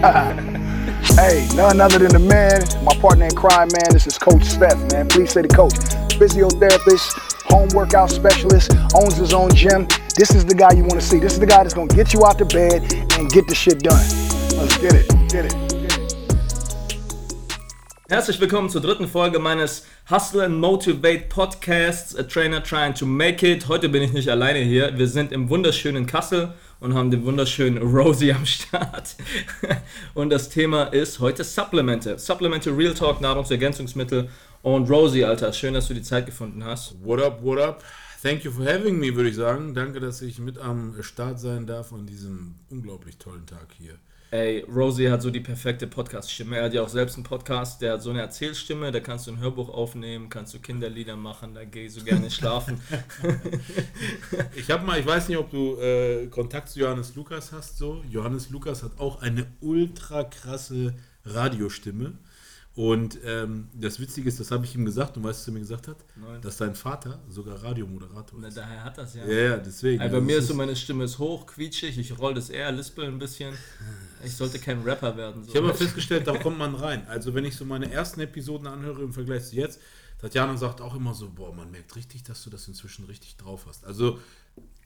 hey, none other than the man, my partner in crime, man. This is Coach Steph, man. Please say the coach. Physiotherapist, home workout specialist, owns his own gym. This is the guy you want to see. This is the guy that's going to get you out the bed and get the shit done. Let's get it. Get it. Herzlich willkommen zur dritten Folge meines Hustle and Motivate Podcasts, A Trainer Trying to Make It. Heute bin ich nicht alleine hier. Wir sind im wunderschönen Kassel und haben den wunderschönen Rosie am Start. Und das Thema ist heute Supplemente. Supplemente, Real Talk, Nahrungsergänzungsmittel. Und Rosie, Alter, schön, dass du die Zeit gefunden hast. What up, what up? Thank you for having me, würde ich sagen. Danke, dass ich mit am Start sein darf an diesem unglaublich tollen Tag hier. Ey, Rosie hat so die perfekte Podcast-Stimme. Er hat ja auch selbst einen Podcast, der hat so eine Erzählstimme, da kannst du ein Hörbuch aufnehmen, kannst du Kinderlieder machen, da gehst du gerne schlafen. ich habe mal, ich weiß nicht, ob du äh, Kontakt zu Johannes Lukas hast, so. Johannes Lukas hat auch eine ultra krasse Radiostimme. Und ähm, das Witzige ist, das habe ich ihm gesagt, und weißt du, was er mir gesagt hat? Nein. Dass sein Vater sogar Radiomoderator ist. Na, daher hat das ja. Ja, ja, deswegen. Also bei mir ist so, meine Stimme ist hoch, quietschig, ich roll das eher, lispel ein bisschen. Ich sollte kein Rapper werden. So. Ich habe mal festgestellt, da kommt man rein. Also wenn ich so meine ersten Episoden anhöre im Vergleich zu jetzt, Tatjana sagt auch immer so, boah, man merkt richtig, dass du das inzwischen richtig drauf hast. Also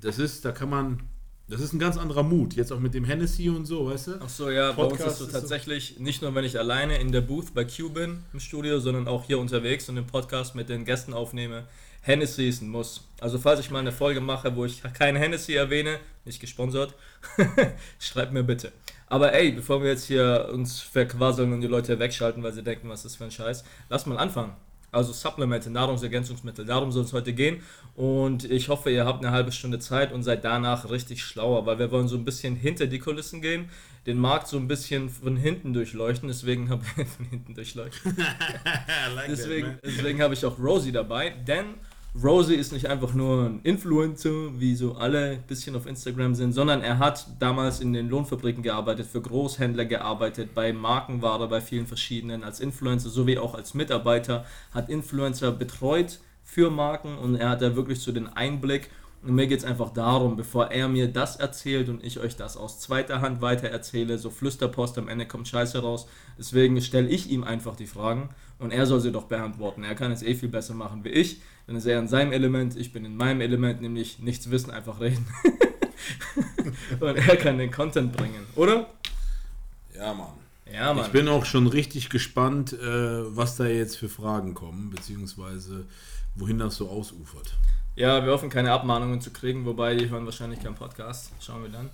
das ist, da kann man das ist ein ganz anderer Mut, jetzt auch mit dem Hennessy und so, weißt du? Ach so, ja, Podcast bei uns ist so tatsächlich, nicht nur wenn ich alleine in der Booth bei Q bin im Studio, sondern auch hier unterwegs und den Podcast mit den Gästen aufnehme. Hennessy ist ein Muss. Also falls ich mal eine Folge mache, wo ich keinen Hennessy erwähne, nicht gesponsert, schreibt mir bitte. Aber ey, bevor wir jetzt hier uns verquasseln und die Leute wegschalten, weil sie denken, was ist das für ein Scheiß, lass mal anfangen also Supplemente, Nahrungsergänzungsmittel. Darum soll es heute gehen. Und ich hoffe, ihr habt eine halbe Stunde Zeit und seid danach richtig schlauer, weil wir wollen so ein bisschen hinter die Kulissen gehen, den Markt so ein bisschen von hinten durchleuchten. Deswegen habe ich von hinten durchleuchten. like deswegen deswegen habe ich auch Rosie dabei, denn Rosie ist nicht einfach nur ein Influencer, wie so alle ein bisschen auf Instagram sind, sondern er hat damals in den Lohnfabriken gearbeitet, für Großhändler gearbeitet, bei Markenware, bei vielen verschiedenen, als Influencer sowie auch als Mitarbeiter, hat Influencer betreut für Marken und er hat da wirklich so den Einblick. Und mir geht es einfach darum, bevor er mir das erzählt und ich euch das aus zweiter Hand weiter erzähle, so Flüsterpost, am Ende kommt Scheiße raus. Deswegen stelle ich ihm einfach die Fragen und er soll sie doch beantworten. Er kann es eh viel besser machen wie ich. Dann ist er in seinem Element, ich bin in meinem Element, nämlich nichts wissen, einfach reden. und er kann den Content bringen, oder? Ja, Mann. Ja, Mann. Ich bin auch schon richtig gespannt, äh, was da jetzt für Fragen kommen, beziehungsweise wohin das so ausufert. Ja, wir hoffen keine Abmahnungen zu kriegen, wobei die hören wahrscheinlich keinen Podcast. Schauen wir dann.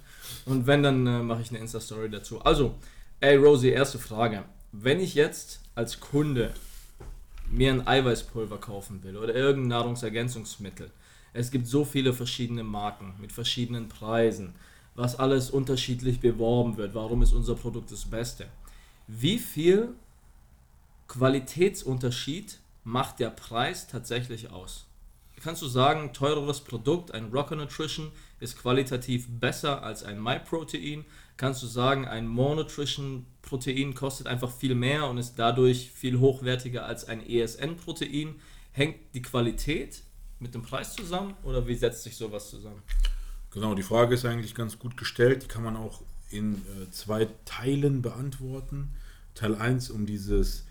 Und wenn, dann äh, mache ich eine Insta-Story dazu. Also, ey Rosie, erste Frage. Wenn ich jetzt als Kunde mir ein Eiweißpulver kaufen will oder irgendein Nahrungsergänzungsmittel. Es gibt so viele verschiedene Marken mit verschiedenen Preisen, was alles unterschiedlich beworben wird. Warum ist unser Produkt das Beste? Wie viel Qualitätsunterschied macht der Preis tatsächlich aus? Kannst du sagen, teureres Produkt, ein Rocker Nutrition, ist qualitativ besser als ein MyProtein? kannst du sagen, ein More Nutrition Protein kostet einfach viel mehr und ist dadurch viel hochwertiger als ein ESN Protein. Hängt die Qualität mit dem Preis zusammen oder wie setzt sich sowas zusammen? Genau, die Frage ist eigentlich ganz gut gestellt. Die kann man auch in äh, zwei Teilen beantworten. Teil 1, um dieses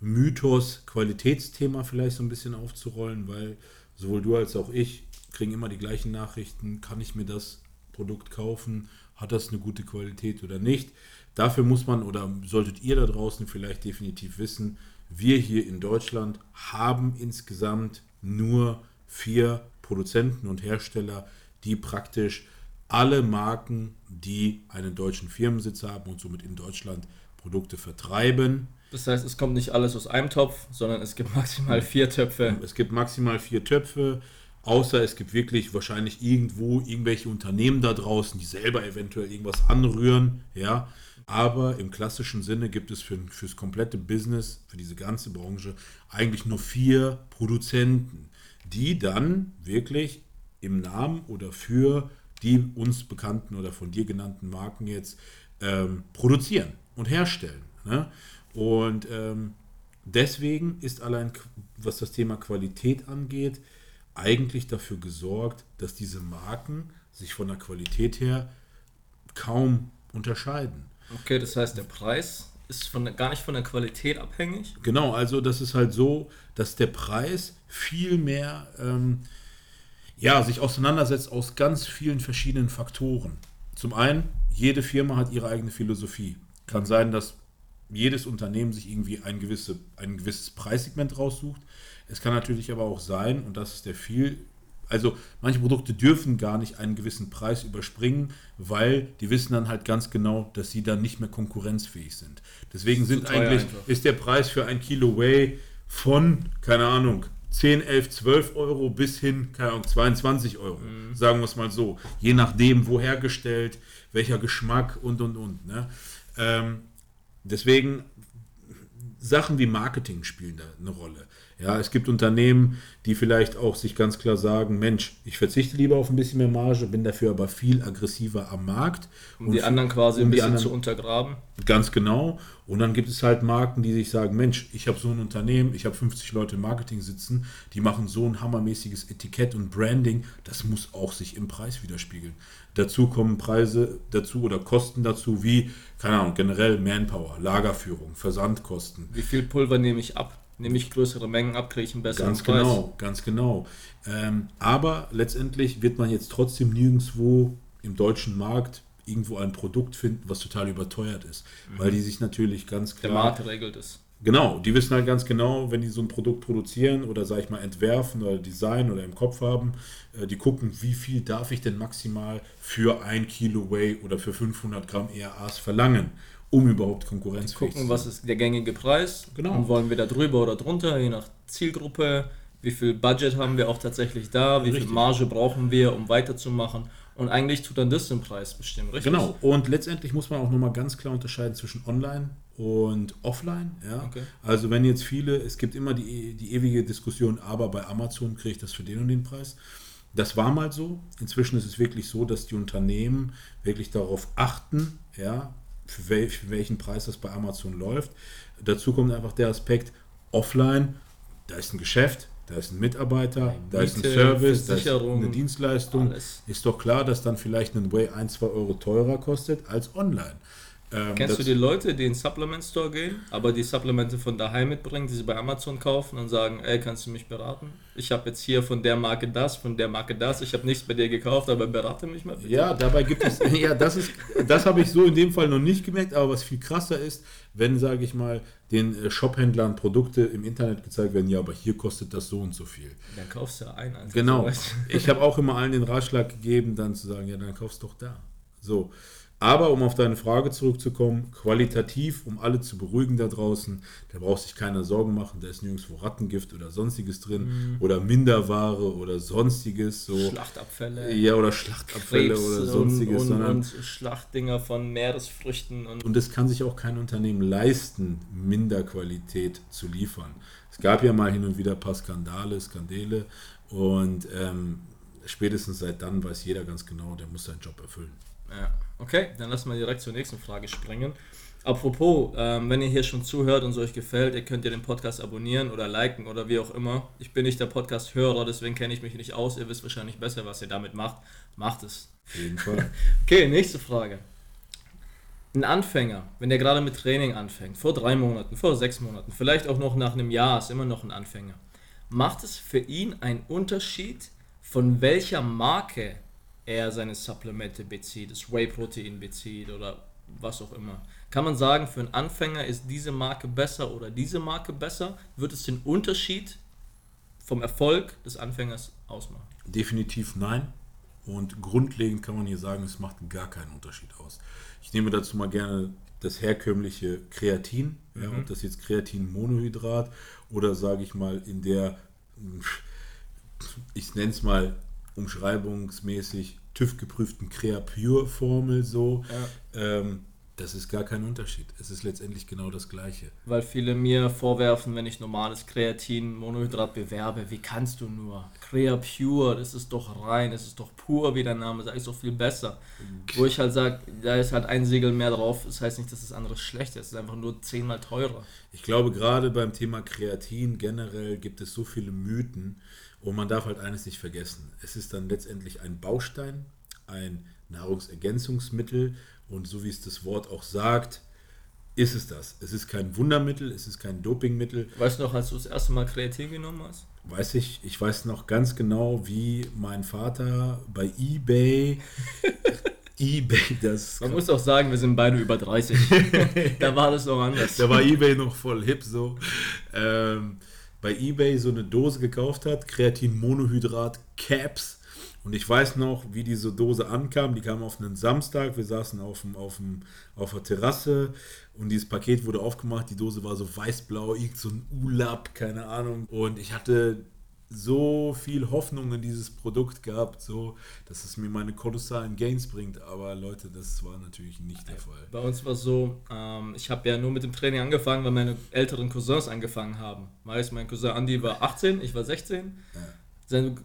Mythos-Qualitätsthema vielleicht so ein bisschen aufzurollen, weil sowohl du als auch ich kriegen immer die gleichen Nachrichten. Kann ich mir das Produkt kaufen? hat das eine gute Qualität oder nicht. Dafür muss man oder solltet ihr da draußen vielleicht definitiv wissen, wir hier in Deutschland haben insgesamt nur vier Produzenten und Hersteller, die praktisch alle Marken, die einen deutschen Firmensitz haben und somit in Deutschland Produkte vertreiben. Das heißt, es kommt nicht alles aus einem Topf, sondern es gibt maximal vier Töpfe. Es gibt maximal vier Töpfe. Außer es gibt wirklich wahrscheinlich irgendwo irgendwelche Unternehmen da draußen, die selber eventuell irgendwas anrühren, ja. Aber im klassischen Sinne gibt es für, fürs komplette Business, für diese ganze Branche, eigentlich nur vier Produzenten, die dann wirklich im Namen oder für die uns bekannten oder von dir genannten Marken jetzt ähm, produzieren und herstellen. Ne? Und ähm, deswegen ist allein, was das Thema Qualität angeht, eigentlich dafür gesorgt, dass diese Marken sich von der Qualität her kaum unterscheiden. Okay, das heißt, der Preis ist von, der- gar nicht von der Qualität abhängig. Genau, also das ist halt so, dass der Preis viel mehr ähm, ja, sich auseinandersetzt aus ganz vielen verschiedenen Faktoren. Zum einen, jede Firma hat ihre eigene Philosophie. Kann sein, dass jedes Unternehmen sich irgendwie ein, gewisse, ein gewisses Preissegment raussucht. Es kann natürlich aber auch sein, und das ist der viel, also manche Produkte dürfen gar nicht einen gewissen Preis überspringen, weil die wissen dann halt ganz genau, dass sie dann nicht mehr konkurrenzfähig sind. Deswegen sind eigentlich, einfach. ist der Preis für ein Kilo Whey von, keine Ahnung, 10, 11, 12 Euro bis hin, keine Ahnung, 22 Euro. Sagen wir es mal so. Je nachdem, wo hergestellt, welcher Geschmack und und und. Ne? Ähm, deswegen Sachen wie Marketing spielen da eine Rolle. Ja, es gibt Unternehmen, die vielleicht auch sich ganz klar sagen, Mensch, ich verzichte lieber auf ein bisschen mehr Marge, bin dafür aber viel aggressiver am Markt. Um die anderen quasi um ein bisschen anderen- zu untergraben. Ganz genau. Und dann gibt es halt Marken, die sich sagen, Mensch, ich habe so ein Unternehmen, ich habe 50 Leute im Marketing sitzen, die machen so ein hammermäßiges Etikett und Branding, das muss auch sich im Preis widerspiegeln. Dazu kommen Preise dazu oder Kosten dazu, wie, keine Ahnung, generell Manpower, Lagerführung, Versandkosten. Wie viel Pulver nehme ich ab? Nehme ich größere Mengen ab, kriege ich einen besseren Ganz Preis. genau, ganz genau. Ähm, aber letztendlich wird man jetzt trotzdem nirgendwo im deutschen Markt irgendwo ein Produkt finden, was total überteuert ist. Weil die sich natürlich ganz Der klar. Markt regelt es. Genau, die wissen halt ganz genau, wenn die so ein Produkt produzieren oder sag ich mal entwerfen oder designen oder im Kopf haben, äh, die gucken, wie viel darf ich denn maximal für ein Kilo Whey oder für 500 Gramm ERAs verlangen, um überhaupt konkurrenzfähig Gucken, zu was sein. ist der gängige Preis. Genau. Und wollen wir da drüber oder drunter, je nach Zielgruppe. Wie viel Budget haben wir auch tatsächlich da? Wie Richtig. viel Marge brauchen wir, um weiterzumachen? Und eigentlich tut dann das den Preis bestimmen, richtig? Genau, und letztendlich muss man auch nochmal ganz klar unterscheiden zwischen Online und Offline. Ja? Okay. Also wenn jetzt viele, es gibt immer die, die ewige Diskussion, aber bei Amazon kriege ich das für den und den Preis. Das war mal so. Inzwischen ist es wirklich so, dass die Unternehmen wirklich darauf achten, ja, für, wel, für welchen Preis das bei Amazon läuft. Dazu kommt einfach der Aspekt, offline, da ist ein Geschäft, da ist ein Mitarbeiter, da ist ein Miete, Service, da ist eine Dienstleistung. alles. Ist doch klar, dass dann vielleicht ein Way 1, 2 Euro teurer kostet als online. Ähm, Kennst du die Leute, die in den Supplement Store gehen, aber die Supplemente von daheim mitbringen, die sie bei Amazon kaufen und sagen, ey, kannst du mich beraten? Ich habe jetzt hier von der Marke das, von der Marke das, ich habe nichts bei dir gekauft, aber berate mich mal bitte. Ja, dabei gibt es, ja, das ist, das habe ich so in dem Fall noch nicht gemerkt, aber was viel krasser ist, wenn, sage ich mal, den äh, Shophändlern Produkte im Internet gezeigt werden, ja, aber hier kostet das so und so viel. Dann kaufst du ja ein. Also Genau. Ich habe auch immer allen den Ratschlag gegeben, dann zu sagen, ja, dann kaufst doch da. So. Aber um auf deine Frage zurückzukommen, qualitativ, um alle zu beruhigen da draußen, da braucht sich keiner Sorgen machen, da ist nirgendwo Rattengift oder sonstiges drin Mhm. oder Minderware oder sonstiges. So. Schlachtabfälle, Ja, oder Schlachtabfälle Krebs oder und, sonstiges, und, sondern und Schlachtdinger von Meeresfrüchten und und es kann sich auch kein Unternehmen leisten, Minderqualität zu liefern. Es gab ja mal hin und wieder ein paar Skandale, Skandale und ähm, spätestens seit dann weiß jeder ganz genau, der muss seinen Job erfüllen. Ja, okay, dann lassen wir direkt zur nächsten Frage springen. Apropos, ähm, wenn ihr hier schon zuhört und es euch gefällt, ihr könnt ihr den Podcast abonnieren oder liken oder wie auch immer. Ich bin nicht der Podcast-Hörer, deswegen kenne ich mich nicht aus. Ihr wisst wahrscheinlich besser, was ihr damit macht. Macht es. Auf jeden Fall. Okay, nächste Frage. Ein Anfänger, wenn der gerade mit Training anfängt, vor drei Monaten, vor sechs Monaten, vielleicht auch noch nach einem Jahr, ist immer noch ein Anfänger. Macht es für ihn einen Unterschied, von welcher Marke er seine Supplemente bezieht, das Whey-Protein bezieht oder was auch immer? Kann man sagen, für einen Anfänger ist diese Marke besser oder diese Marke besser? Wird es den Unterschied vom Erfolg des Anfängers ausmachen? Definitiv nein. Und grundlegend kann man hier sagen, es macht gar keinen Unterschied aus. Ich nehme dazu mal gerne das herkömmliche Kreatin, ja, ob das jetzt Kreatin-Monohydrat oder sage ich mal in der, ich nenne es mal umschreibungsmäßig TÜV-geprüften Crea-Pure-Formel so. Ähm, das ist gar kein Unterschied. Es ist letztendlich genau das Gleiche. Weil viele mir vorwerfen, wenn ich normales Kreatin, Monohydrat bewerbe, wie kannst du nur? Crea Pure, das ist doch rein, das ist doch pur, wie der Name sagt, ist doch viel besser. Wo ich halt sage, da ist halt ein Segel mehr drauf, das heißt nicht, dass das andere schlecht ist, es ist einfach nur zehnmal teurer. Ich glaube, gerade beim Thema Kreatin generell gibt es so viele Mythen und man darf halt eines nicht vergessen. Es ist dann letztendlich ein Baustein, ein Nahrungsergänzungsmittel und so wie es das Wort auch sagt, ist es das. Es ist kein Wundermittel, es ist kein Dopingmittel. Weißt du noch, als du das erste Mal Kreatin genommen hast? Weiß ich, ich weiß noch ganz genau, wie mein Vater bei eBay eBay das. Man muss auch sagen, wir sind beide über 30. da war das noch anders. Da war eBay noch voll hip so. Ähm, bei eBay so eine Dose gekauft hat, Kreatin-Monohydrat Caps. Und ich weiß noch, wie diese Dose ankam. Die kam auf einen Samstag. Wir saßen auf, dem, auf, dem, auf der Terrasse und dieses Paket wurde aufgemacht. Die Dose war so weiß-blau, irgend so ein Ulap, keine Ahnung. Und ich hatte so viel Hoffnung in dieses Produkt gehabt, so, dass es mir meine kolossalen Gains bringt. Aber Leute, das war natürlich nicht der Fall. Bei uns war es so, ähm, ich habe ja nur mit dem Training angefangen, weil meine älteren Cousins angefangen haben. Meist mein Cousin Andy war 18, ich war 16. Ja. Sein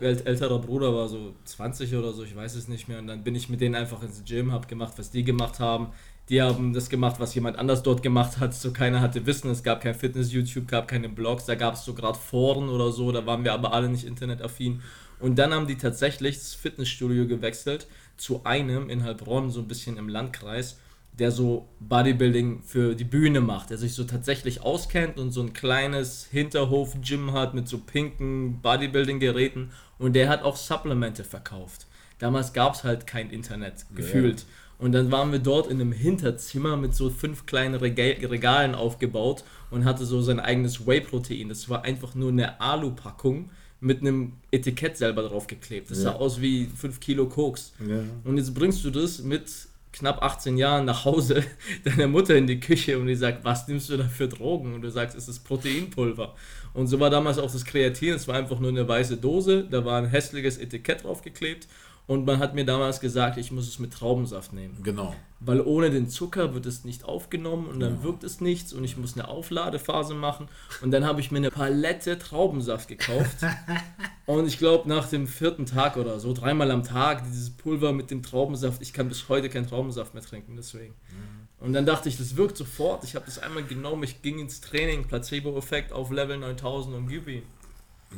älterer Bruder war so 20 oder so, ich weiß es nicht mehr. Und dann bin ich mit denen einfach ins Gym, habe gemacht, was die gemacht haben die haben das gemacht, was jemand anders dort gemacht hat. So keiner hatte Wissen, es gab kein Fitness-YouTube, gab keine Blogs, da gab es so gerade Foren oder so, da waren wir aber alle nicht internetaffin. Und dann haben die tatsächlich das Fitnessstudio gewechselt zu einem in Heilbronn, so ein bisschen im Landkreis, der so Bodybuilding für die Bühne macht, der sich so tatsächlich auskennt und so ein kleines Hinterhof-Gym hat mit so pinken Bodybuilding-Geräten und der hat auch Supplemente verkauft. Damals gab es halt kein Internet, gefühlt. Ja. Und dann waren wir dort in einem Hinterzimmer mit so fünf kleinen Regalen aufgebaut und hatte so sein eigenes Whey-Protein. Das war einfach nur eine Alu-Packung mit einem Etikett selber draufgeklebt. Das ja. sah aus wie 5 Kilo Koks. Ja. Und jetzt bringst du das mit knapp 18 Jahren nach Hause deiner Mutter in die Küche und die sagt, was nimmst du da für Drogen? Und du sagst, es ist Proteinpulver. Und so war damals auch das Kreatin, es war einfach nur eine weiße Dose, da war ein hässliches Etikett draufgeklebt und man hat mir damals gesagt, ich muss es mit Traubensaft nehmen. Genau. Weil ohne den Zucker wird es nicht aufgenommen und dann genau. wirkt es nichts und ich muss eine Aufladephase machen. Und dann habe ich mir eine Palette Traubensaft gekauft. und ich glaube, nach dem vierten Tag oder so, dreimal am Tag, dieses Pulver mit dem Traubensaft, ich kann bis heute keinen Traubensaft mehr trinken, deswegen. Mhm. Und dann dachte ich, das wirkt sofort. Ich habe das einmal genommen, ich ging ins Training, Placebo-Effekt auf Level 9000 und Gübi.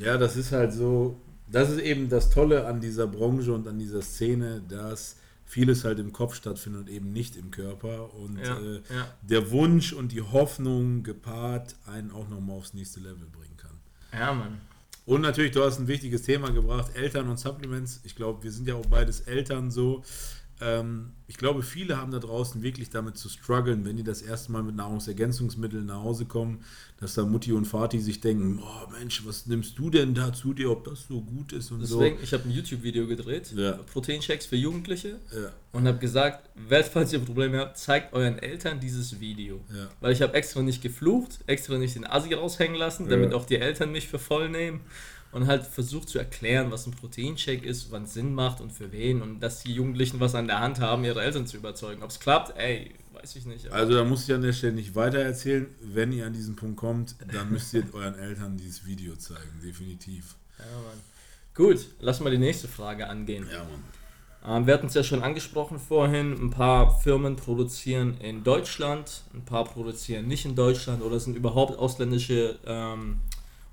Ja, das ist halt so, das ist eben das Tolle an dieser Branche und an dieser Szene, dass vieles halt im Kopf stattfindet und eben nicht im Körper. Und ja, äh, ja. der Wunsch und die Hoffnung gepaart einen auch nochmal aufs nächste Level bringen kann. Ja, Mann. Und natürlich, du hast ein wichtiges Thema gebracht, Eltern und Supplements. Ich glaube, wir sind ja auch beides Eltern so. Ähm, ich glaube, viele haben da draußen wirklich damit zu strugglen, wenn die das erste Mal mit Nahrungsergänzungsmitteln nach Hause kommen, dass da Mutti und Vati sich denken, oh Mensch, was nimmst du denn da zu dir, ob das so gut ist und Deswegen, so. ich habe ein YouTube-Video gedreht, ja. Proteinchecks für Jugendliche ja. und habe gesagt, falls ihr Probleme habt, zeigt euren Eltern dieses Video. Ja. Weil ich habe extra nicht geflucht, extra nicht den Asi raushängen lassen, damit auch die Eltern mich für voll nehmen und halt versucht zu erklären, was ein Proteinshake ist, wann es Sinn macht und für wen und dass die Jugendlichen was an der Hand haben, ihre Eltern zu überzeugen. Ob es klappt, ey, weiß ich nicht. Also da muss ich an der Stelle nicht weiter erzählen. Wenn ihr an diesen Punkt kommt, dann müsst ihr euren Eltern dieses Video zeigen, definitiv. Ja, Mann. Gut, lass mal die nächste Frage angehen. Ja, Mann. Ähm, wir hatten es ja schon angesprochen vorhin, ein paar Firmen produzieren in Deutschland, ein paar produzieren nicht in Deutschland oder sind überhaupt ausländische ähm,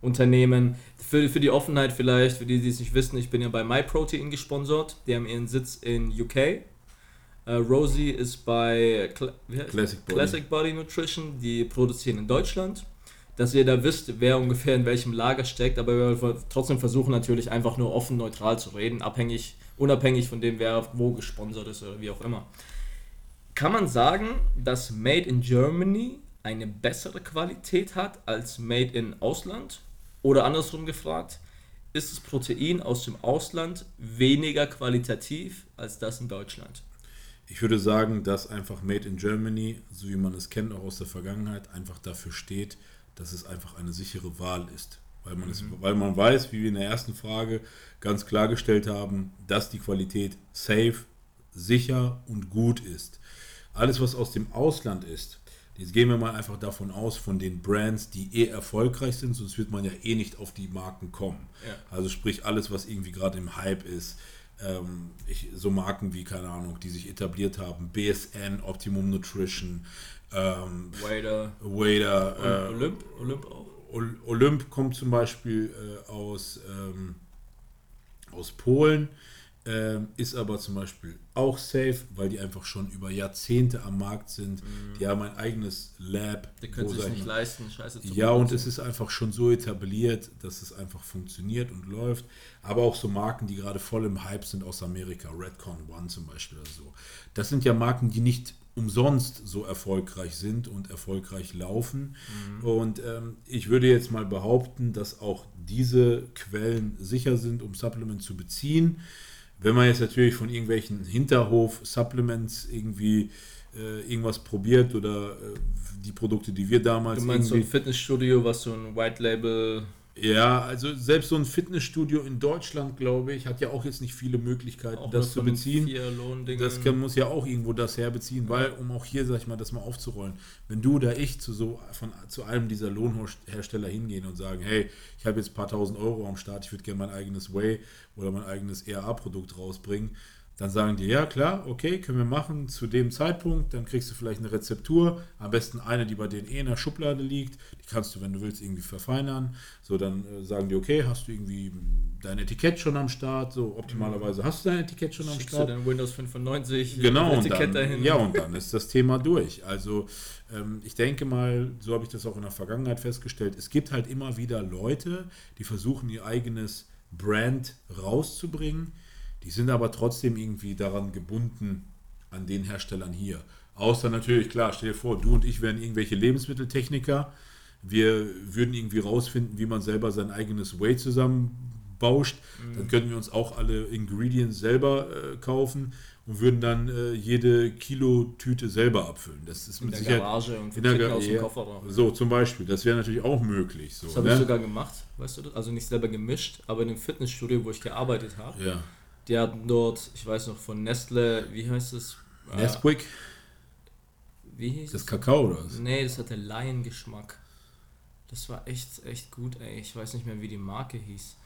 Unternehmen. Für, für die Offenheit vielleicht, für die, die es nicht wissen, ich bin ja bei MyProtein gesponsert. Die haben ihren Sitz in UK. Äh, Rosie ist bei Cl Classic, Body. Classic Body Nutrition, die produzieren in Deutschland. Dass ihr da wisst, wer ungefähr in welchem Lager steckt, aber wir trotzdem versuchen natürlich einfach nur offen, neutral zu reden, abhängig, unabhängig von dem, wer wo gesponsert ist oder wie auch immer. Kann man sagen, dass Made in Germany eine bessere Qualität hat als Made in Ausland? Oder andersrum gefragt, ist das Protein aus dem Ausland weniger qualitativ als das in Deutschland? Ich würde sagen, dass einfach Made in Germany, so wie man es kennt auch aus der Vergangenheit, einfach dafür steht, dass es einfach eine sichere Wahl ist. Weil man, mhm. es, weil man weiß, wie wir in der ersten Frage ganz klargestellt haben, dass die Qualität safe, sicher und gut ist. Alles, was aus dem Ausland ist, Jetzt gehen wir mal einfach davon aus, von den Brands, die eh erfolgreich sind, sonst wird man ja eh nicht auf die Marken kommen. Ja. Also sprich alles, was irgendwie gerade im Hype ist. Ähm, ich, so Marken wie, keine Ahnung, die sich etabliert haben, BSN, Optimum Nutrition, ähm, Wader, Wader äh, Olymp, Olymp auch. Olymp kommt zum Beispiel äh, aus, ähm, aus Polen. Ähm, ist aber zum Beispiel auch safe, weil die einfach schon über Jahrzehnte am Markt sind. Die haben ein eigenes Lab. Die können sich nicht leisten, Scheiße zu ja, und es ist einfach schon so etabliert, dass es einfach funktioniert und läuft. Aber auch so Marken, die gerade voll im Hype sind aus Amerika, Redcon One zum Beispiel oder so. Das sind ja Marken, die nicht umsonst so erfolgreich sind und erfolgreich laufen. Und ähm, ich würde jetzt mal behaupten, dass auch diese Quellen sicher sind, um Supplement zu beziehen. Wenn man jetzt natürlich von irgendwelchen Hinterhof-Supplements irgendwie äh, irgendwas probiert oder äh, die Produkte, die wir damals Du meinst so ein Fitnessstudio, was so ein White Label. Ja, also selbst so ein Fitnessstudio in Deutschland, glaube ich, hat ja auch jetzt nicht viele Möglichkeiten, Auch das zu beziehen. Das kann, muss ja auch irgendwo das herbeziehen, weil, um auch hier, sag ich mal, das mal aufzurollen, wenn du oder ich zu so von, zu einem dieser Lohnhersteller hingehen und sagen, hey, ich habe jetzt ein paar tausend Euro am Start, ich würde gerne mein eigenes Whey oder mein eigenes ERA-Produkt rausbringen, dann sagen die, ja klar, okay, können wir machen zu dem Zeitpunkt, dann kriegst du vielleicht eine Rezeptur, am besten eine, die bei denen eh in der Schublade liegt, die kannst du, wenn du willst, irgendwie verfeinern. So, dann äh, sagen die, okay, hast du irgendwie dein Etikett schon am Start, so optimalerweise hast du dein Etikett schon am Schickst du Start. dann Windows 95 Genau, und Etikett dann, dahin. ja, und dann ist das Thema durch. Also ähm, ich denke mal, so habe ich das auch in der Vergangenheit festgestellt, es gibt halt immer wieder Leute, die versuchen, ihr eigenes Brand rauszubringen, die sind aber trotzdem irgendwie daran gebunden an den Herstellern hier. Außer natürlich, klar, stell dir vor, du und ich wären irgendwelche Lebensmitteltechniker. Wir würden irgendwie rausfinden, wie man selber sein eigenes Whey zusammenbauscht. Dann könnten wir uns auch alle Ingredients selber äh, kaufen und würden dann äh, jede Kilo-Tüte selber abfüllen. Das ist in mit der Sicherheit. Garage und in der schicken Ga- aus dem Kofferraum. So, zum Beispiel. Das wäre natürlich auch möglich. So, Das habe ne? ich sogar gemacht, weißt du das? Also nicht selber gemischt, aber in dem Fitnessstudio, wo ich gearbeitet habe, Ja. Die hatten dort, ich weiß noch, von Nestle, wie heißt es? Äh, Nesquik, Wie hieß das es? Kakao oder was? Nee, das hatte Laiengeschmack. Das war echt, echt gut, ey. Ich weiß nicht mehr, wie die Marke hieß.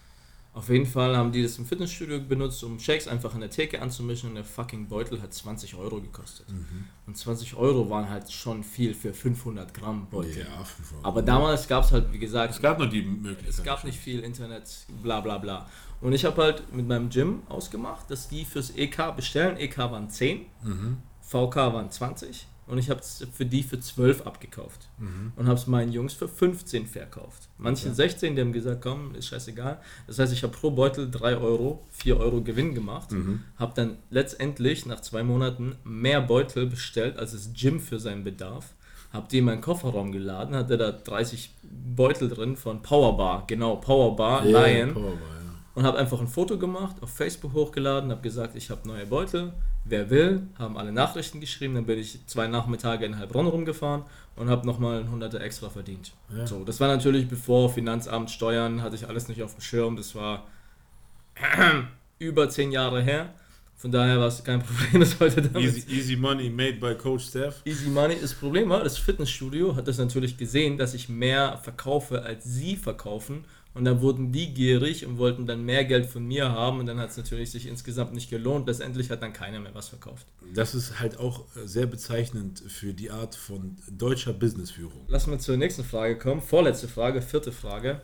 Auf jeden Fall haben die das im Fitnessstudio benutzt, um Shakes einfach in der Theke anzumischen und der fucking Beutel hat 20 Euro gekostet. Mhm. Und 20 Euro waren halt schon viel für 500 Gramm Beutel. Ja, fünf Euro. Aber damals gab es halt, wie gesagt, es gab noch die Möglichkeit. es gab nicht viel Internet, bla bla bla. Und ich habe halt mit meinem Gym ausgemacht, dass die fürs EK bestellen. EK waren 10, Mhm. VK waren 20 und ich habe es für die für 12 abgekauft und habe es meinen Jungs für 15 verkauft. Manche 16, die haben gesagt, komm, ist scheißegal. Das heißt, ich habe pro Beutel 3 Euro, 4 Euro Gewinn gemacht, habe dann letztendlich nach zwei Monaten mehr Beutel bestellt als das Gym für seinen Bedarf. Hab die in meinen Kofferraum geladen, hatte da 30 Beutel drin von Powerbar, genau, Powerbar, Ja, Lion Powerbar, ja. und habe einfach ein Foto gemacht, auf Facebook hochgeladen, habe gesagt, ich habe neue Beutel, wer will, haben alle Nachrichten geschrieben, dann bin ich zwei Nachmittage in Heilbronn rumgefahren und habe nochmal ein Hunderter extra verdient. Ja. So, das war natürlich bevor Finanzamt, Steuern, hatte ich alles nicht auf dem Schirm, das war über zehn Jahre her, von daher war es kein Problem, das heute damit Easy, easy money made by Coach Steph. Easy Money. Das Problem war, das Fitnessstudio hat das natürlich gesehen, dass ich mehr verkaufe, als sie verkaufen. Und dann wurden die gierig und wollten dann mehr Geld von mir haben. Und dann hat es natürlich sich insgesamt nicht gelohnt. Letztendlich hat dann keiner mehr was verkauft. Das ist halt auch äh, sehr bezeichnend für die Art von deutscher Businessführung. Lass mal zur nächsten Frage kommen. Vorletzte Frage, vierte Frage.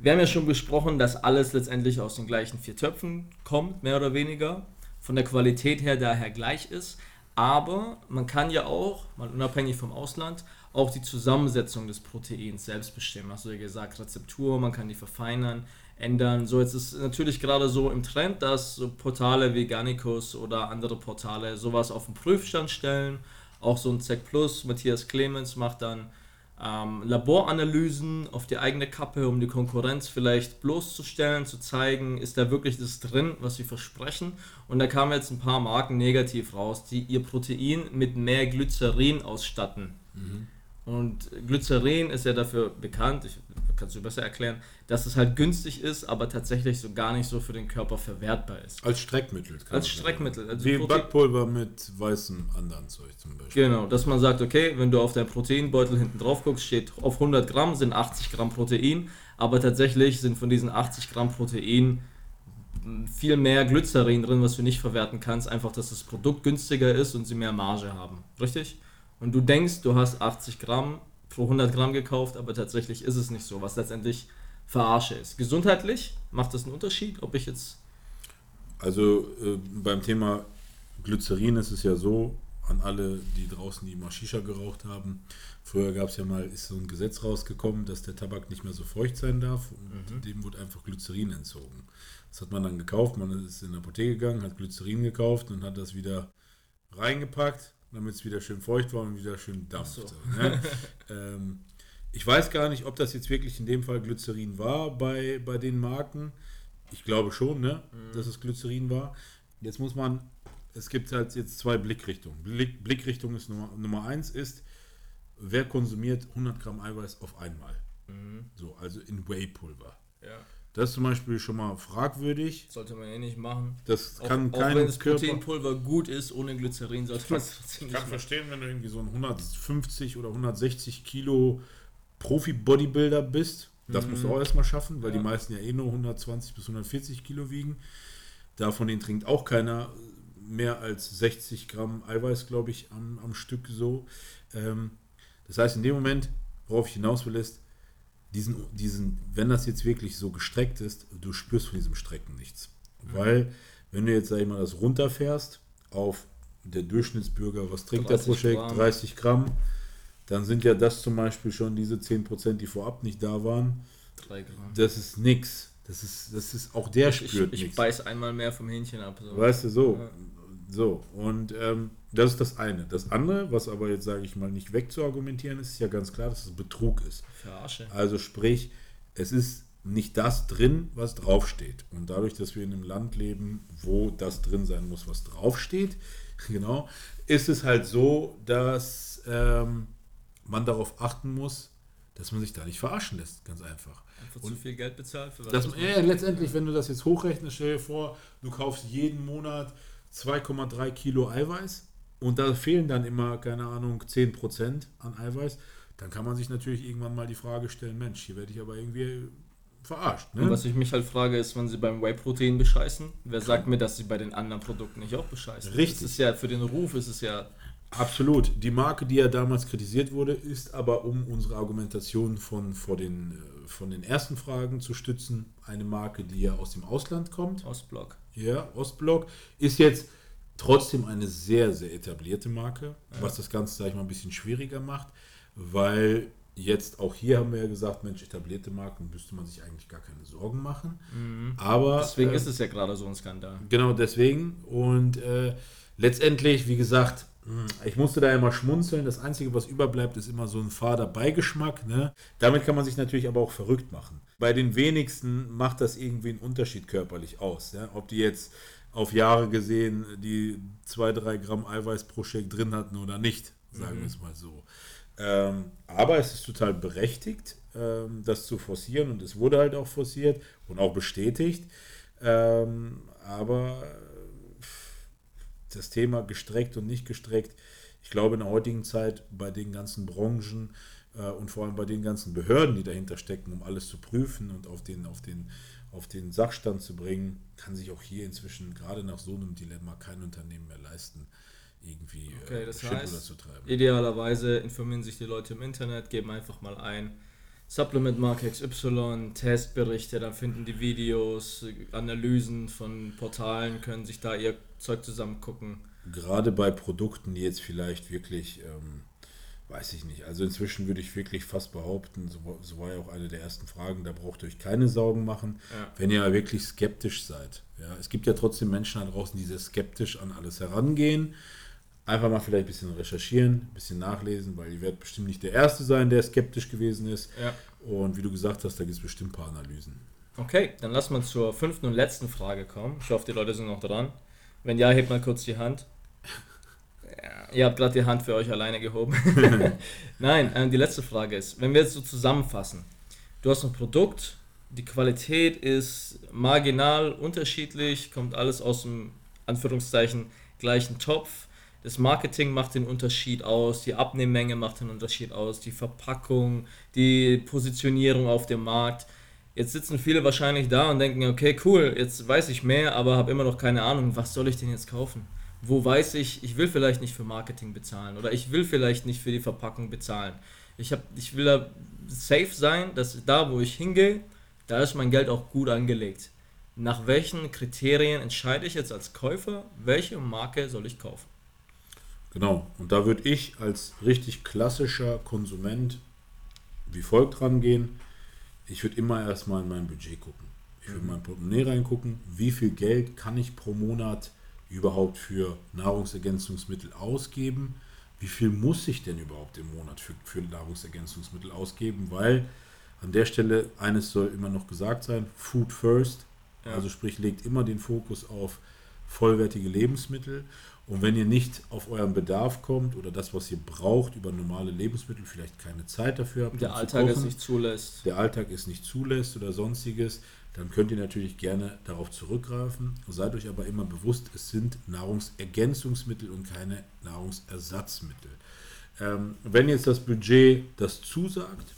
Wir haben ja schon besprochen, dass alles letztendlich aus den gleichen vier Töpfen kommt, mehr oder weniger. Von der Qualität her daher gleich ist. Aber man kann ja auch, mal unabhängig vom Ausland, auch die Zusammensetzung des Proteins selbst bestimmen. Hast du ja gesagt, Rezeptur, man kann die verfeinern, ändern. So, jetzt ist natürlich gerade so im Trend, dass so Portale wie Garnicus oder andere Portale sowas auf den Prüfstand stellen. Auch so ein ZEC Plus, Matthias Clemens macht dann ähm, Laboranalysen auf die eigene Kappe, um die Konkurrenz vielleicht bloßzustellen, zu zeigen, ist da wirklich das drin, was sie versprechen. Und da kamen jetzt ein paar Marken negativ raus, die ihr Protein mit mehr Glycerin ausstatten. Und Glycerin ist ja dafür bekannt, ich, kannst du besser erklären, dass es halt günstig ist, aber tatsächlich so gar nicht so für den Körper verwertbar ist. Als Streckmittel. kann Als. Streckmittel. Also Wie Protein- Backpulver mit weißem anderen Zeug zum Beispiel. Genau, dass man sagt, okay, wenn du auf deinen Proteinbeutel hinten drauf guckst, steht auf 100 Gramm sind 80 Gramm Protein, aber tatsächlich sind von diesen 80 Gramm Protein viel mehr Glycerin drin, was du nicht verwerten kannst, einfach, dass das Produkt günstiger ist und sie mehr Marge haben. Richtig? Und du denkst, du hast 80 Gramm pro 100 Gramm gekauft, aber tatsächlich ist es nicht so, was letztendlich Verarsche ist. Gesundheitlich macht das einen Unterschied, ob ich jetzt Also äh, beim Thema Glycerin ist es ja so, an alle, die draußen die mal Shisha geraucht haben. Früher gab es ja mal, ist so ein Gesetz rausgekommen, dass der Tabak nicht mehr so feucht sein darf und Mhm. dem wurde einfach Glycerin entzogen. Das hat man dann gekauft, man ist in die Apotheke gegangen, hat Glycerin gekauft und hat das wieder reingepackt, damit es wieder schön feucht war und wieder schön dampfte. so. Ne? ähm, ich weiß gar nicht, ob das jetzt wirklich in dem Fall Glycerin war bei, bei den Marken. Ich glaube schon, ne, dass es Glycerin war. Jetzt muss man, es gibt halt jetzt zwei Blickrichtungen. Blick, Blickrichtung ist Nummer, Nummer eins ist, wer konsumiert 100 Gramm Eiweiß auf einmal? So, also in Whey-Pulver. Ja. Das ist zum Beispiel schon mal fragwürdig. Sollte man eh nicht machen. Das Auch, kann auch kein wenn das Körper. Proteinpulver gut ist, ohne Glycerin sollte man es trotzdem Ich nicht kann machen. verstehen, wenn du irgendwie so ein 150 oder 160 Kilo Profi-Bodybuilder bist. Das musst du auch erstmal schaffen, weil Mhm. Ja. die meisten ja eh nur 120 bis 140 Kilo wiegen. Davon den trinkt auch keiner mehr als 60 Gramm Eiweiß, glaube ich, am, am Stück so. Ähm, das heißt, in dem Moment, worauf ich hinaus will, ist, diesen, diesen, wenn das jetzt wirklich so gestreckt ist, du spürst von diesem Strecken nichts. Weil, wenn du jetzt, sag ich mal, das runterfährst auf der Durchschnittsbürger, was trinkt der 30 pro Shake? Gramm. 30 Gramm. Dann sind ja das zum Beispiel schon diese 10%, die vorab nicht da waren. Drei Gramm. Das ist nix. Das ist, das ist auch der Ich, spürt ich nichts. beiß einmal mehr vom Hähnchen ab. So. Weißt du, so. Ja. So, und ähm, das ist das eine. Das andere, was aber jetzt, sage ich mal, nicht wegzuargumentieren ist, ist ja ganz klar, dass es Betrug ist. Verarsche. Also sprich, es ist nicht das drin, was draufsteht. Und dadurch, dass wir in einem Land leben, wo das drin sein muss, was draufsteht, genau, ist es halt so, dass ähm, man darauf achten muss, dass man sich da nicht verarschen lässt, ganz einfach. Einfach zu viel Geld bezahlt für was. Das, was man- ja, letztendlich, wenn du das jetzt hochrechnest, stell dir vor, du kaufst jeden Monat 2,3 Kilo Eiweiß und da fehlen dann immer, keine Ahnung, 10% an Eiweiß, dann kann man sich natürlich irgendwann mal die Frage stellen, Mensch, hier werde ich aber irgendwie verarscht. Und Ne? was ich mich halt frage, ist, wenn sie beim Whey-Protein bescheißen, wer sagt mir, dass sie bei den anderen Produkten nicht auch bescheißen? Richtig. Das ist ja für den Ruf ist es ja. Absolut. Die Marke, die ja damals kritisiert wurde, ist aber, um unsere Argumentation von, vor den, äh, von den ersten Fragen zu stützen, eine Marke, die ja aus dem Ausland kommt. Ostblock. Ja, Ostblock ist jetzt trotzdem eine sehr, sehr etablierte Marke, was das Ganze, sag ich mal, ein bisschen schwieriger macht, weil jetzt auch hier haben wir ja gesagt, Mensch, etablierte Marken müsste man sich eigentlich gar keine Sorgen machen. Aber Deswegen äh, ist es ja gerade so ein Skandal. Genau deswegen. Und äh, letztendlich, wie gesagt, ich musste da immer schmunzeln. Das Einzige, was überbleibt, ist immer so ein fader Beigeschmack. Ne? Damit kann man sich natürlich aber auch verrückt machen. Bei den wenigsten macht das irgendwie einen Unterschied körperlich aus. Ja? Ob die jetzt auf Jahre gesehen die 2-3 Gramm Eiweiß pro Shake drin hatten oder nicht, sagen wir es mal so. Ähm, aber es ist total berechtigt, ähm, das zu forcieren und es wurde halt auch forciert und auch bestätigt. Ähm, aber das Thema gestreckt und nicht gestreckt, ich glaube in der heutigen Zeit bei den ganzen Branchen äh, und vor allem bei den ganzen Behörden, die dahinter stecken, um alles zu prüfen und auf den, auf den, auf den Sachstand zu bringen, kann sich auch hier inzwischen gerade nach so einem Dilemma kein Unternehmen mehr leisten, irgendwie Okay, äh, das heißt, zu treiben. Idealerweise informieren sich die Leute im Internet, geben einfach mal ein Supplement Marke XY, Testberichte, dann finden die Videos, Analysen von Portalen, können sich da ihr Zeug zusammen gucken. Gerade bei Produkten, die jetzt vielleicht wirklich, ähm, weiß ich nicht, also inzwischen würde ich wirklich fast behaupten, so, war- so war ja auch eine der ersten Fragen, da braucht ihr euch keine Sorgen machen, Ja. wenn ihr wirklich skeptisch seid. Ja, es gibt ja trotzdem Menschen da draußen, die sehr skeptisch an alles herangehen. Einfach mal vielleicht ein bisschen recherchieren, ein bisschen nachlesen, weil ihr werdet bestimmt nicht der Erste sein, der skeptisch gewesen ist. Ja. Und wie du gesagt hast, da gibt es bestimmt ein paar Analysen. Okay, dann lass mal zur fünften und letzten Frage kommen. Ich hoffe, die Leute sind noch dran. Wenn ja, hebt mal kurz die Hand. Ja, ihr habt gerade die Hand für euch alleine gehoben. Nein, äh, die letzte Frage ist, wenn wir jetzt so zusammenfassen, du hast ein Produkt, die Qualität ist marginal unterschiedlich, kommt alles aus dem Anführungszeichen gleichen Topf. Das Marketing macht den Unterschied aus, die Abnehmmenge macht den Unterschied aus, die Verpackung, die Positionierung auf dem Markt. Jetzt sitzen viele wahrscheinlich da und denken, okay, cool, jetzt weiß ich mehr, aber habe immer noch keine Ahnung, was soll ich denn jetzt kaufen? Wo weiß ich, ich will vielleicht nicht für Marketing bezahlen oder ich will vielleicht nicht für die Verpackung bezahlen. Ich, hab, ich will da safe sein, dass da, wo ich hingehe, da ist mein Geld auch gut angelegt. Nach welchen Kriterien entscheide ich jetzt als Käufer, welche Marke soll ich kaufen? Genau, und da würde ich als richtig klassischer Konsument wie folgt rangehen. Ich würde immer erstmal in mein Budget gucken. Ich würde in mein Portemonnaie reingucken, wie viel Geld kann ich pro Monat überhaupt für Nahrungsergänzungsmittel ausgeben. Wie viel muss ich denn überhaupt im Monat für, für Nahrungsergänzungsmittel ausgeben? Weil an der Stelle eines soll immer noch gesagt sein, Food First. Ja. Also sprich, legt immer den Fokus auf vollwertige Lebensmittel. Und wenn ihr nicht auf euren Bedarf kommt oder das, was ihr braucht, über normale Lebensmittel, vielleicht keine Zeit dafür habt, Der Alltag es nicht zulässt. der Alltag es nicht zulässt oder sonstiges, dann könnt ihr natürlich gerne darauf zurückgreifen. Seid euch aber immer bewusst, es sind Nahrungsergänzungsmittel und keine Nahrungsersatzmittel. Ähm, wenn jetzt das Budget das zusagt,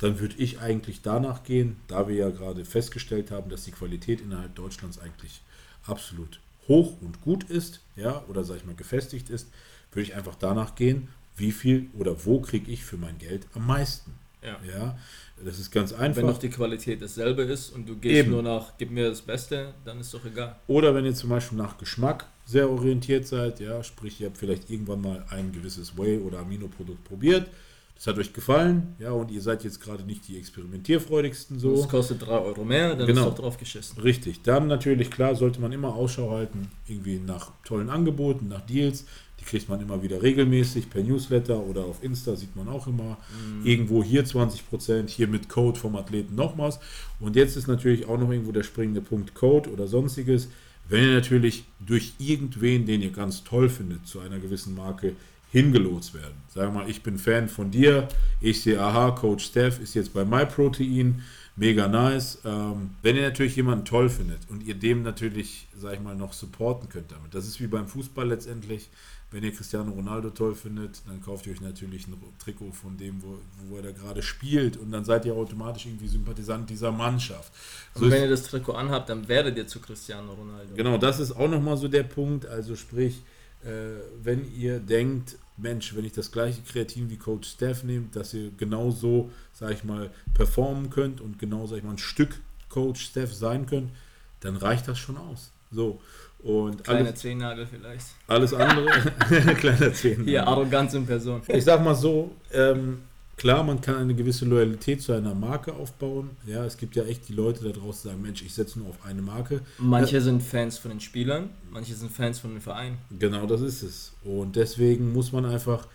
dann würde ich eigentlich danach gehen, da wir ja gerade festgestellt haben, dass die Qualität innerhalb Deutschlands eigentlich absolut hoch und gut ist, ja, oder sag ich mal gefestigt ist, würde ich einfach danach gehen, wie viel oder wo kriege ich für mein Geld am meisten. Ja. Ja, das ist ganz einfach. Wenn doch die Qualität dasselbe ist und du gehst Eben. nur nach, gib mir das Beste, dann ist doch egal. Oder wenn ihr zum Beispiel nach Geschmack sehr orientiert seid, ja, sprich, ihr habt vielleicht irgendwann mal ein gewisses Whey- oder Aminoprodukt probiert, das hat euch gefallen, ja, und ihr seid jetzt gerade nicht die experimentierfreudigsten so. Das kostet 3 Euro mehr, dann Genau. ist doch drauf geschissen. Richtig, dann natürlich, klar, sollte man immer Ausschau halten, irgendwie nach tollen Angeboten, nach Deals. Die kriegt man immer wieder regelmäßig per Newsletter oder auf Insta sieht man auch immer. Irgendwo hier 20%, hier mit Code vom Athleten nochmals. Und jetzt ist natürlich auch noch irgendwo der springende Punkt Code oder sonstiges. Wenn ihr natürlich durch irgendwen, den ihr ganz toll findet, zu einer gewissen Marke hingelotst werden. Wir mal, ich bin Fan von dir, ich sehe, aha, Coach Steph ist jetzt bei MyProtein, mega nice. Ähm, wenn ihr natürlich jemanden toll findet und ihr dem natürlich, sag ich mal, noch supporten könnt damit. Das ist wie beim Fußball letztendlich. Wenn ihr Cristiano Ronaldo toll findet, dann kauft ihr euch natürlich ein Trikot von dem, wo, wo er da gerade spielt und dann seid ihr automatisch irgendwie Sympathisant dieser Mannschaft. So Und wenn ihr das Trikot anhabt, dann werdet ihr zu Cristiano Ronaldo. Genau, das ist auch nochmal so der Punkt. Also sprich, wenn ihr denkt, Mensch, wenn ich das gleiche Kreatin wie Coach Steph nehmt, dass ihr genauso, sag ich mal, performen könnt und genau, sag ich mal, ein Stück Coach Steph sein könnt, dann reicht das schon aus. So. Und Kleiner alles, Zehennagel vielleicht. alles andere, kleiner Zehn. Hier, Arroganz in Person. Ich sag mal so, ähm, klar, man kann eine gewisse Loyalität zu einer Marke aufbauen. Ja, es gibt ja echt die Leute da draußen, die sagen, Mensch, ich setze nur auf eine Marke. Manche sind Fans von den Spielern, manche sind Fans von den Vereinen. Genau, das ist es. Und deswegen muss man einfach,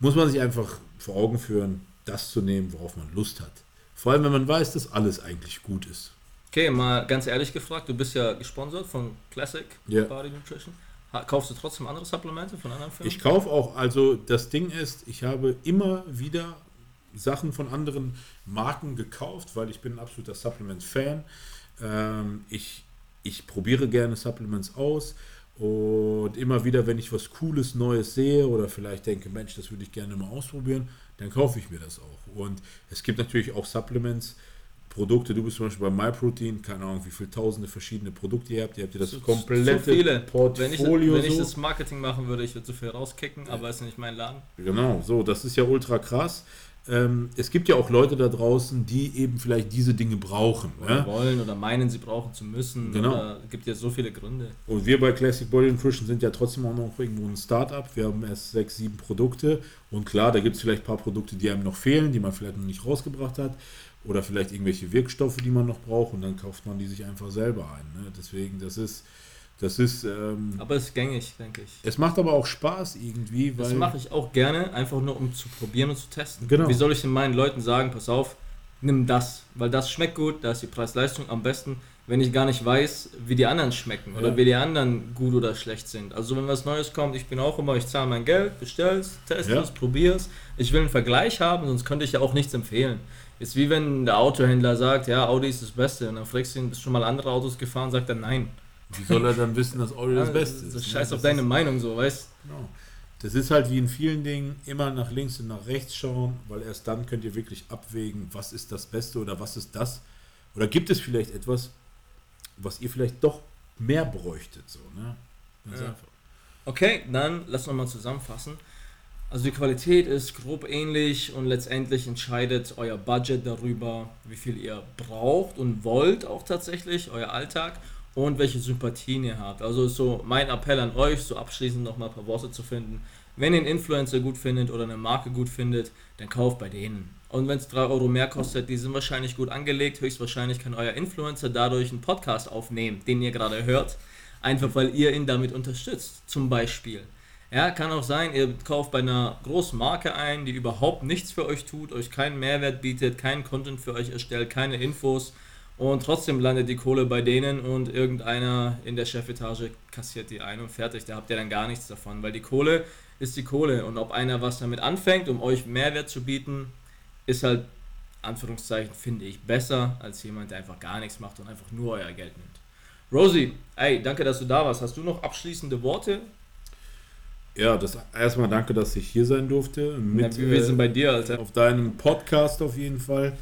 muss man sich einfach vor Augen führen, das zu nehmen, worauf man Lust hat. Vor allem, wenn man weiß, dass alles eigentlich gut ist. Okay, mal ganz ehrlich gefragt, du bist ja gesponsert von Classic Ja. Body Nutrition. Ha- Kaufst du trotzdem andere Supplemente von anderen Firmen? Ich kaufe auch, also das Ding ist, ich habe immer wieder Sachen von anderen Marken gekauft, weil ich bin ein absoluter Supplement-Fan. Ähm, ich, ich probiere gerne Supplements aus und immer wieder, wenn ich was Cooles, Neues sehe oder vielleicht denke, Mensch, das würde ich gerne mal ausprobieren, dann kaufe ich mir das auch. Und es gibt natürlich auch Supplements, Produkte, du bist zum Beispiel bei MyProtein, keine Ahnung, wie viele tausende verschiedene Produkte ihr habt. Ihr habt ja das Zu- komplette zu viele. Portfolio. Wenn ich, wenn ich so. das Marketing machen würde, ich würde so viel rauskicken, aber ist nicht mein Laden. Genau, so, das ist ja ultra krass. Ähm, es gibt ja auch Leute da draußen, die eben vielleicht diese Dinge brauchen. Oder Ja? wollen oder meinen, sie brauchen zu müssen. Genau. Oder gibt ja so viele Gründe. Und wir bei Classic Body Nutrition sind ja trotzdem auch noch irgendwo ein Startup. Wir haben erst sechs, sieben Produkte. Und klar, da gibt es vielleicht ein paar Produkte, die einem noch fehlen, die man vielleicht noch nicht rausgebracht hat. Oder vielleicht irgendwelche Wirkstoffe, die man noch braucht. Und dann kauft man die sich einfach selber ein. Ne? Deswegen, das ist, das ist, ähm, Aber es ist gängig, denke ich. es macht aber auch Spaß irgendwie, Das weil. mache ich auch gerne, einfach nur um zu probieren und zu testen. Genau. Wie soll ich denn meinen Leuten sagen, pass auf, nimm das, weil das schmeckt gut, da ist die Preis-Leistung am besten, wenn ich gar nicht weiß, wie die anderen schmecken oder Ja. wie die anderen gut oder schlecht sind. Also wenn was Neues kommt, ich bin auch immer, ich zahle mein Geld, bestell's, teste Ja. es, probier's. Ich will einen Vergleich haben, sonst könnte ich ja auch nichts empfehlen. Ist wie wenn der Autohändler sagt, ja, Audi ist das Beste und dann fragst du ihn, bist du schon mal andere Autos gefahren, sagt er nein. Wie soll er dann wissen, dass Audi das Ja, Beste das ist? ist ne? scheiß Das auf deine ist- Meinung so, weißt Genau. Das ist halt wie in vielen Dingen immer nach links und nach rechts schauen, weil erst dann könnt ihr wirklich abwägen, was ist das Beste oder was ist das. Oder gibt es vielleicht etwas, was ihr vielleicht doch mehr bräuchtet. So, ne? Ganz Ja. einfach. Okay, dann lass mal zusammenfassen. Also die Qualität ist grob ähnlich und letztendlich entscheidet euer Budget darüber, wie viel ihr braucht und wollt auch tatsächlich, euer Alltag und welche Sympathien ihr habt. Also ist so mein Appell an euch, so abschließend noch mal ein paar Worte zu finden. Wenn ihr einen Influencer gut findet oder eine Marke gut findet, dann kauft bei denen. Und wenn es 3 Euro mehr kostet, die sind wahrscheinlich gut angelegt. Höchstwahrscheinlich kann euer Influencer dadurch einen Podcast aufnehmen, den ihr gerade hört. Einfach weil ihr ihn damit unterstützt, zum Beispiel. Ja, kann auch sein, ihr kauft bei einer großen Marke ein, die überhaupt nichts für euch tut, euch keinen Mehrwert bietet, keinen Content für euch erstellt, keine Infos und trotzdem landet die Kohle bei denen und irgendeiner in der Chefetage kassiert die ein und fertig. Da habt ihr dann gar nichts davon, weil die Kohle ist die Kohle und ob einer was damit anfängt, um euch Mehrwert zu bieten, ist halt, Anführungszeichen, finde ich, besser als jemand, der einfach gar nichts macht und einfach nur euer Geld nimmt. Rosie, ey, danke, dass du da warst. Hast du noch abschließende Worte? Ja, das erstmal danke, dass ich hier sein durfte. Mit, ja, wir sind bei dir, Alter. Auf deinem Podcast auf jeden Fall.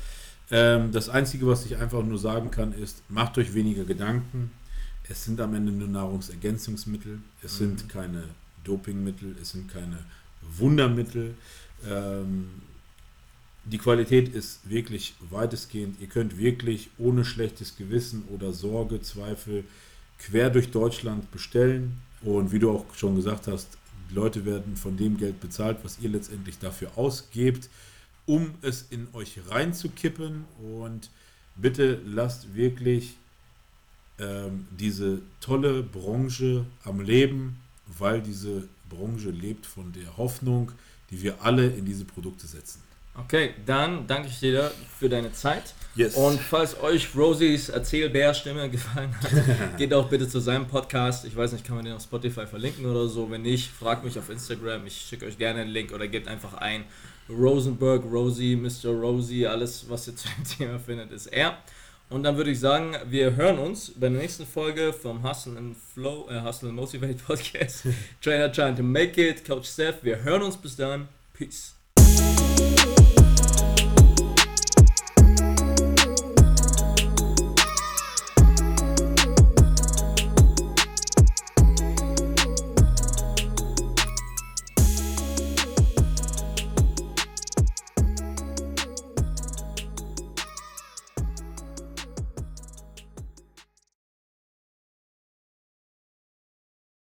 Ähm, das Einzige, was ich einfach nur sagen kann, ist, macht euch weniger Gedanken. Es sind am Ende nur Nahrungsergänzungsmittel. Es mhm. sind keine Dopingmittel. Es sind keine Wundermittel. Ähm, die Qualität ist wirklich weitestgehend. Ihr könnt wirklich ohne schlechtes Gewissen oder Sorge, Zweifel quer durch Deutschland bestellen. Und wie du auch schon gesagt hast, die Leute werden von dem Geld bezahlt, was ihr letztendlich dafür ausgebt, um es in euch reinzukippen. Und bitte lasst wirklich ähm, diese tolle Branche am Leben, weil diese Branche lebt von der Hoffnung, die wir alle in diese Produkte setzen. Okay, dann danke ich dir für deine Zeit. Yes. Und falls euch Rosies Erzählbär-Stimme gefallen hat, geht auch bitte zu seinem Podcast. Ich weiß nicht, kann man den auf Spotify verlinken oder so. Wenn nicht, fragt mich auf Instagram. Ich schicke euch gerne einen Link oder gebt einfach ein Rosenberg, Rosie, Mr. Rosie. Alles, was ihr zu dem Thema findet, ist er. Und dann würde ich sagen, wir hören uns bei der nächsten Folge vom Hustle and Flow, äh, Hustle and Motivate Podcast. Trainer trying to make it, Coach Steph. Wir hören uns bis dann. Peace.